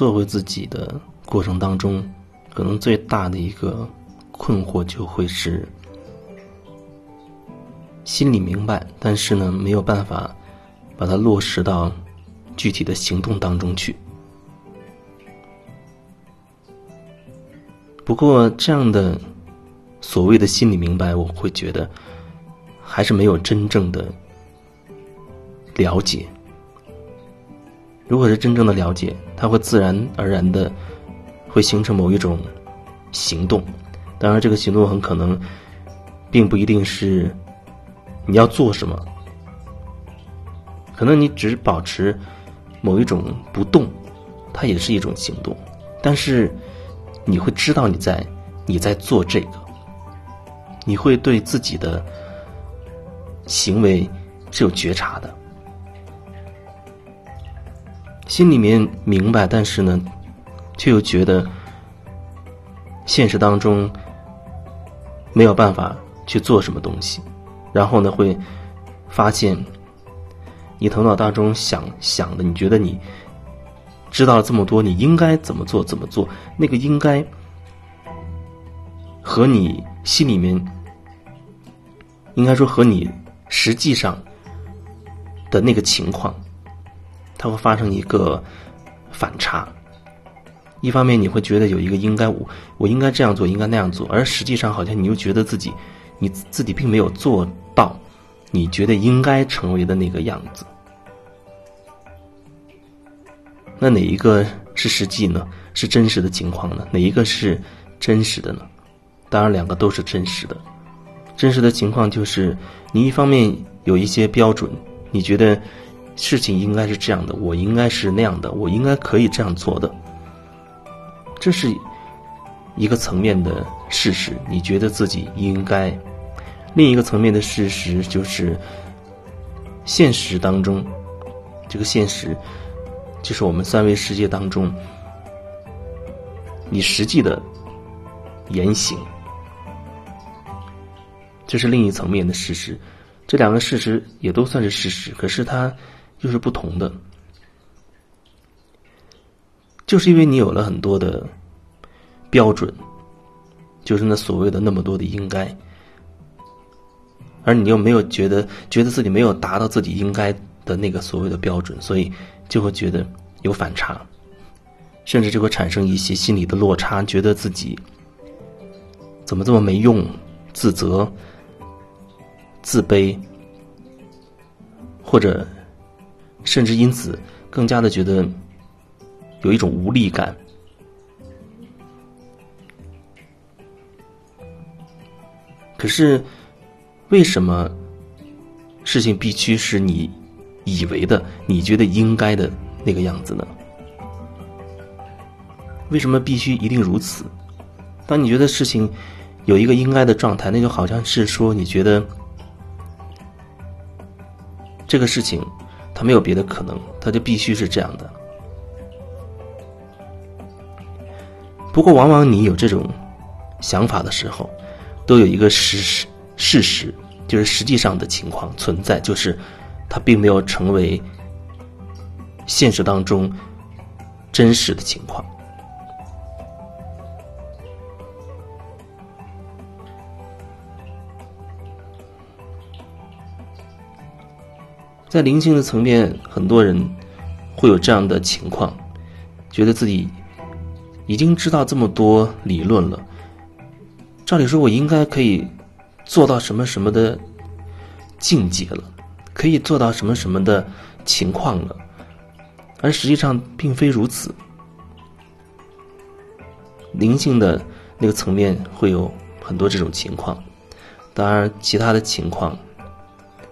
做回自己的过程当中，可能最大的一个困惑就会是心里明白，但是呢没有办法把它落实到具体的行动当中去。不过这样的所谓的心里明白，我会觉得还是没有真正的了解。如果是真正的了解，它会自然而然的会形成某一种行动。当然，这个行动很可能并不一定是你要做什么，可能你只保持某一种不动，它也是一种行动。但是你会知道你在你在做这个，你会对自己的行为是有觉察的。心里面明白，但是呢，却又觉得现实当中没有办法去做什么东西，然后呢，会发现你头脑当中想想的，你觉得你知道了这么多，你应该怎么做怎么做，那个应该和你心里面应该说和你实际上的那个情况。它会发生一个反差，一方面你会觉得有一个应该我我应该这样做，应该那样做，而实际上好像你又觉得自己你自己并没有做到你觉得应该成为的那个样子。那哪一个是实际呢？是真实的情况呢？哪一个是真实的呢？当然，两个都是真实的。真实的情况就是你一方面有一些标准，你觉得。事情应该是这样的，我应该是那样的，我应该可以这样做的。这是一个层面的事实，你觉得自己应该；另一个层面的事实就是，现实当中，这个现实就是我们三维世界当中，你实际的言行，这是另一层面的事实。这两个事实也都算是事实，可是它。就是不同的，就是因为你有了很多的标准，就是那所谓的那么多的应该，而你又没有觉得觉得自己没有达到自己应该的那个所谓的标准，所以就会觉得有反差，甚至就会产生一些心理的落差，觉得自己怎么这么没用，自责、自卑，或者。甚至因此更加的觉得有一种无力感。可是，为什么事情必须是你以为的、你觉得应该的那个样子呢？为什么必须一定如此？当你觉得事情有一个应该的状态，那就好像是说你觉得这个事情。他没有别的可能，他就必须是这样的。不过，往往你有这种想法的时候，都有一个事实，事实就是实际上的情况存在，就是它并没有成为现实当中真实的情况。在灵性的层面，很多人会有这样的情况，觉得自己已经知道这么多理论了，照理说我应该可以做到什么什么的境界了，可以做到什么什么的情况了，而实际上并非如此。灵性的那个层面会有很多这种情况，当然其他的情况。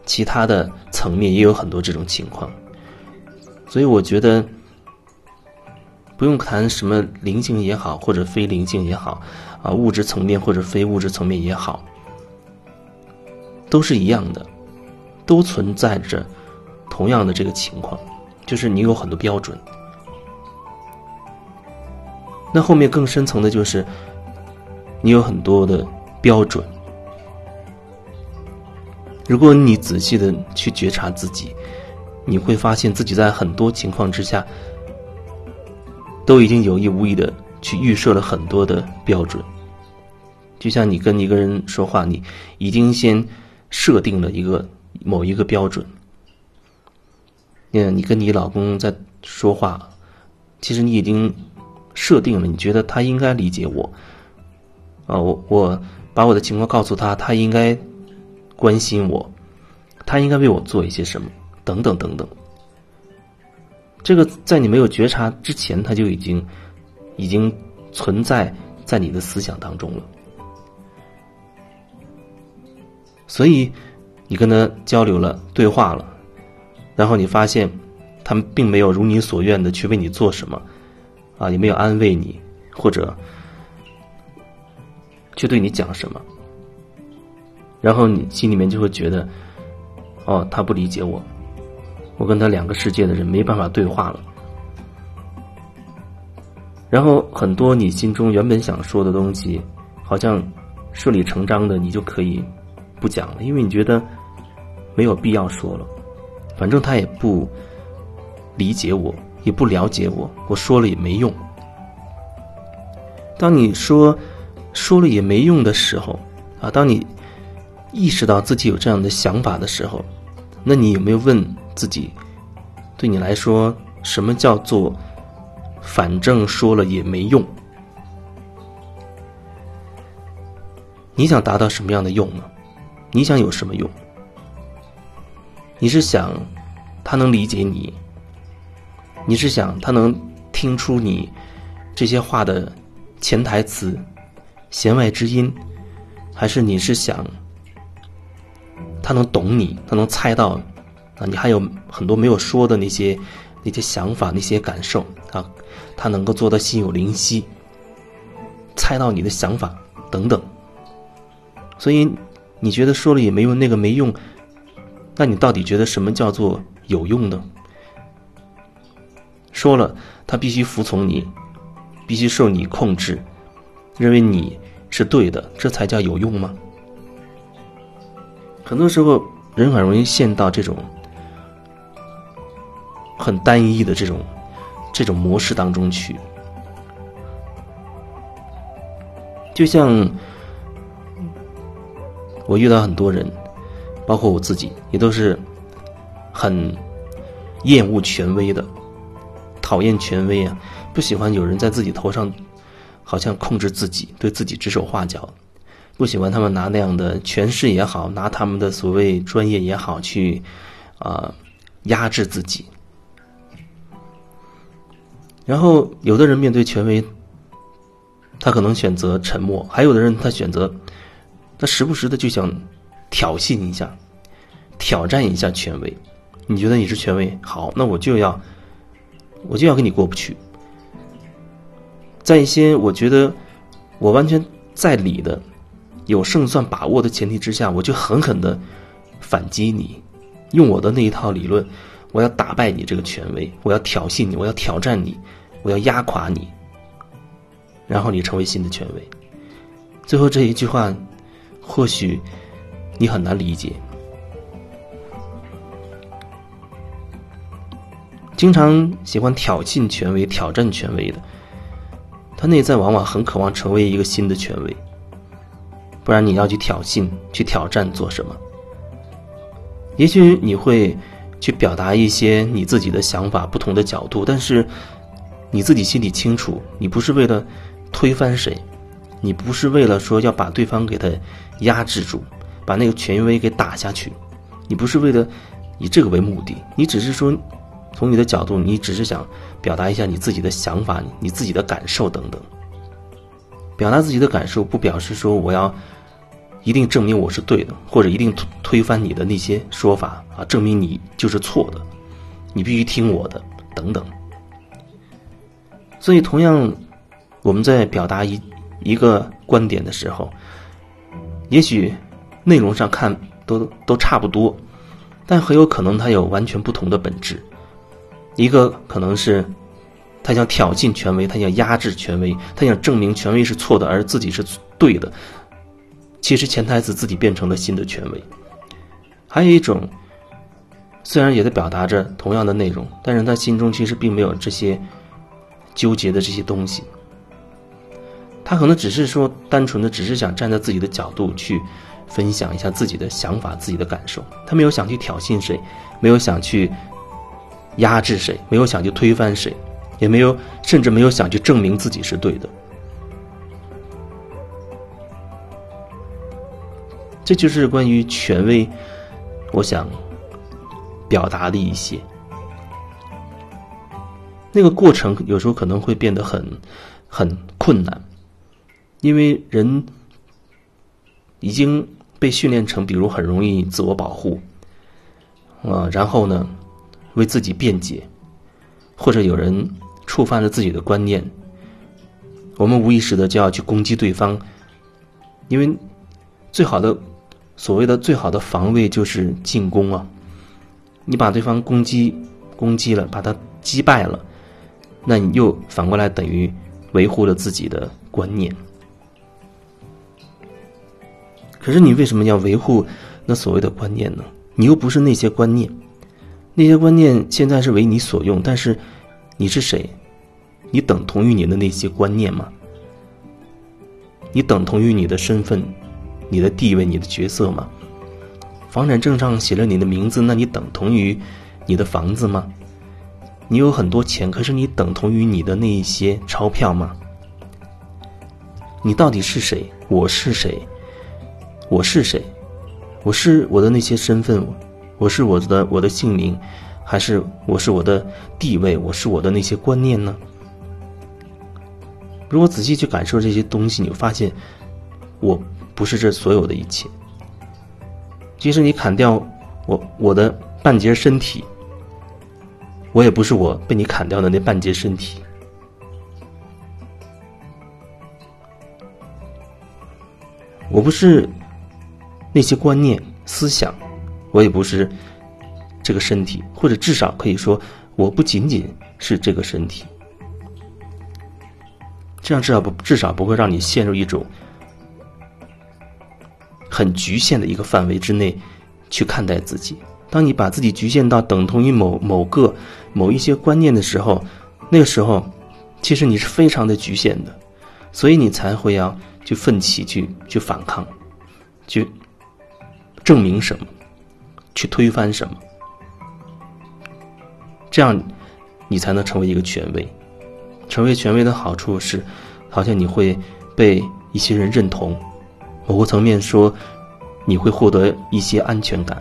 其他的层面也有很多这种情况，所以我觉得不用谈什么灵性也好，或者非灵性也好，啊，物质层面或者非物质层面也好，都是一样的，都存在着同样的这个情况，就是你有很多标准。那后面更深层的就是你有很多的标准。如果你仔细的去觉察自己，你会发现自己在很多情况之下，都已经有意无意的去预设了很多的标准。就像你跟一个人说话，你已经先设定了一个某一个标准。嗯，你跟你老公在说话，其实你已经设定了，你觉得他应该理解我。啊，我我把我的情况告诉他，他应该关心我，他应该为我做一些什么，等等等等。这个在你没有觉察之前，他就已经已经存在在你的思想当中了。所以，你跟他交流了、对话了，然后你发现，他们并没有如你所愿的去为你做什么，啊，也没有安慰你，或者，去对你讲什么，然后你心里面就会觉得，哦，他不理解我，我跟他两个世界的人没办法对话了，然后很多你心中原本想说的东西，好像顺理成章的，你就可以。不讲了，因为你觉得没有必要说了，反正他也不理解我，也不了解我，我说了也没用。当你说说了也没用的时候，啊，当你意识到自己有这样的想法的时候，那你有没有问自己，对你来说，什么叫做反正说了也没用？你想达到什么样的用呢？你想有什么用？你是想他能理解你？你是想他能听出你这些话的潜台词、弦外之音，还是你是想他能懂你？他能猜到啊？你还有很多没有说的那些那些想法、那些感受啊？他能够做到心有灵犀，猜到你的想法等等，所以。你觉得说了也没用，那个没用，那你到底觉得什么叫做有用呢？说了，他必须服从你，必须受你控制，认为你是对的，这才叫有用吗？很多时候，人很容易陷到这种很单一的这种这种模式当中去，就像。我遇到很多人，包括我自己，也都是很厌恶权威的，讨厌权威啊，不喜欢有人在自己头上好像控制自己，对自己指手画脚，不喜欢他们拿那样的权势也好，拿他们的所谓专业也好去啊压制自己。然后，有的人面对权威，他可能选择沉默；，还有的人他选择。他时不时的就想挑衅一下，挑战一下权威。你觉得你是权威，好，那我就要，我就要跟你过不去。在一些我觉得我完全在理的、有胜算把握的前提之下，我就狠狠的反击你，用我的那一套理论，我要打败你这个权威，我要挑衅你，我要挑战你，我要压垮你，然后你成为新的权威。最后这一句话。或许你很难理解，经常喜欢挑衅权威、挑战权威的，他内在往往很渴望成为一个新的权威。不然你要去挑衅、去挑战做什么？也许你会去表达一些你自己的想法、不同的角度，但是你自己心里清楚，你不是为了推翻谁。你不是为了说要把对方给他压制住，把那个权威给打下去，你不是为了以这个为目的，你只是说从你的角度，你只是想表达一下你自己的想法、你自己的感受等等。表达自己的感受，不表示说我要一定证明我是对的，或者一定推翻你的那些说法啊，证明你就是错的，你必须听我的等等。所以，同样我们在表达一。一个观点的时候，也许内容上看都都差不多，但很有可能它有完全不同的本质。一个可能是他想挑衅权威，他想压制权威，他想证明权威是错的，而自己是对的。其实潜台词自己变成了新的权威。还有一种，虽然也在表达着同样的内容，但是他心中其实并没有这些纠结的这些东西。他可能只是说，单纯的只是想站在自己的角度去分享一下自己的想法、自己的感受。他没有想去挑衅谁，没有想去压制谁，没有想去推翻谁，也没有，甚至没有想去证明自己是对的。这就是关于权威，我想表达的一些。那个过程有时候可能会变得很很困难。因为人已经被训练成，比如很容易自我保护，啊，然后呢，为自己辩解，或者有人触犯了自己的观念，我们无意识的就要去攻击对方，因为最好的所谓的最好的防卫就是进攻啊，你把对方攻击攻击了，把他击败了，那你又反过来等于维护了自己的观念。可是你为什么要维护那所谓的观念呢？你又不是那些观念，那些观念现在是为你所用，但是你是谁？你等同于你的那些观念吗？你等同于你的身份、你的地位、你的角色吗？房产证上写了你的名字，那你等同于你的房子吗？你有很多钱，可是你等同于你的那一些钞票吗？你到底是谁？我是谁？我是谁？我是我的那些身份，我是我的我的姓名，还是我是我的地位？我是我的那些观念呢？如果仔细去感受这些东西，你会发现，我不是这所有的一切。即使你砍掉我我的半截身体，我也不是我被你砍掉的那半截身体。我不是。那些观念、思想，我也不是这个身体，或者至少可以说，我不仅仅是这个身体。这样至少不至少不会让你陷入一种很局限的一个范围之内去看待自己。当你把自己局限到等同于某某个某一些观念的时候，那个时候，其实你是非常的局限的，所以你才会要去奋起去去反抗，去。证明什么？去推翻什么？这样，你才能成为一个权威。成为权威的好处是，好像你会被一些人认同。某个层面说，你会获得一些安全感。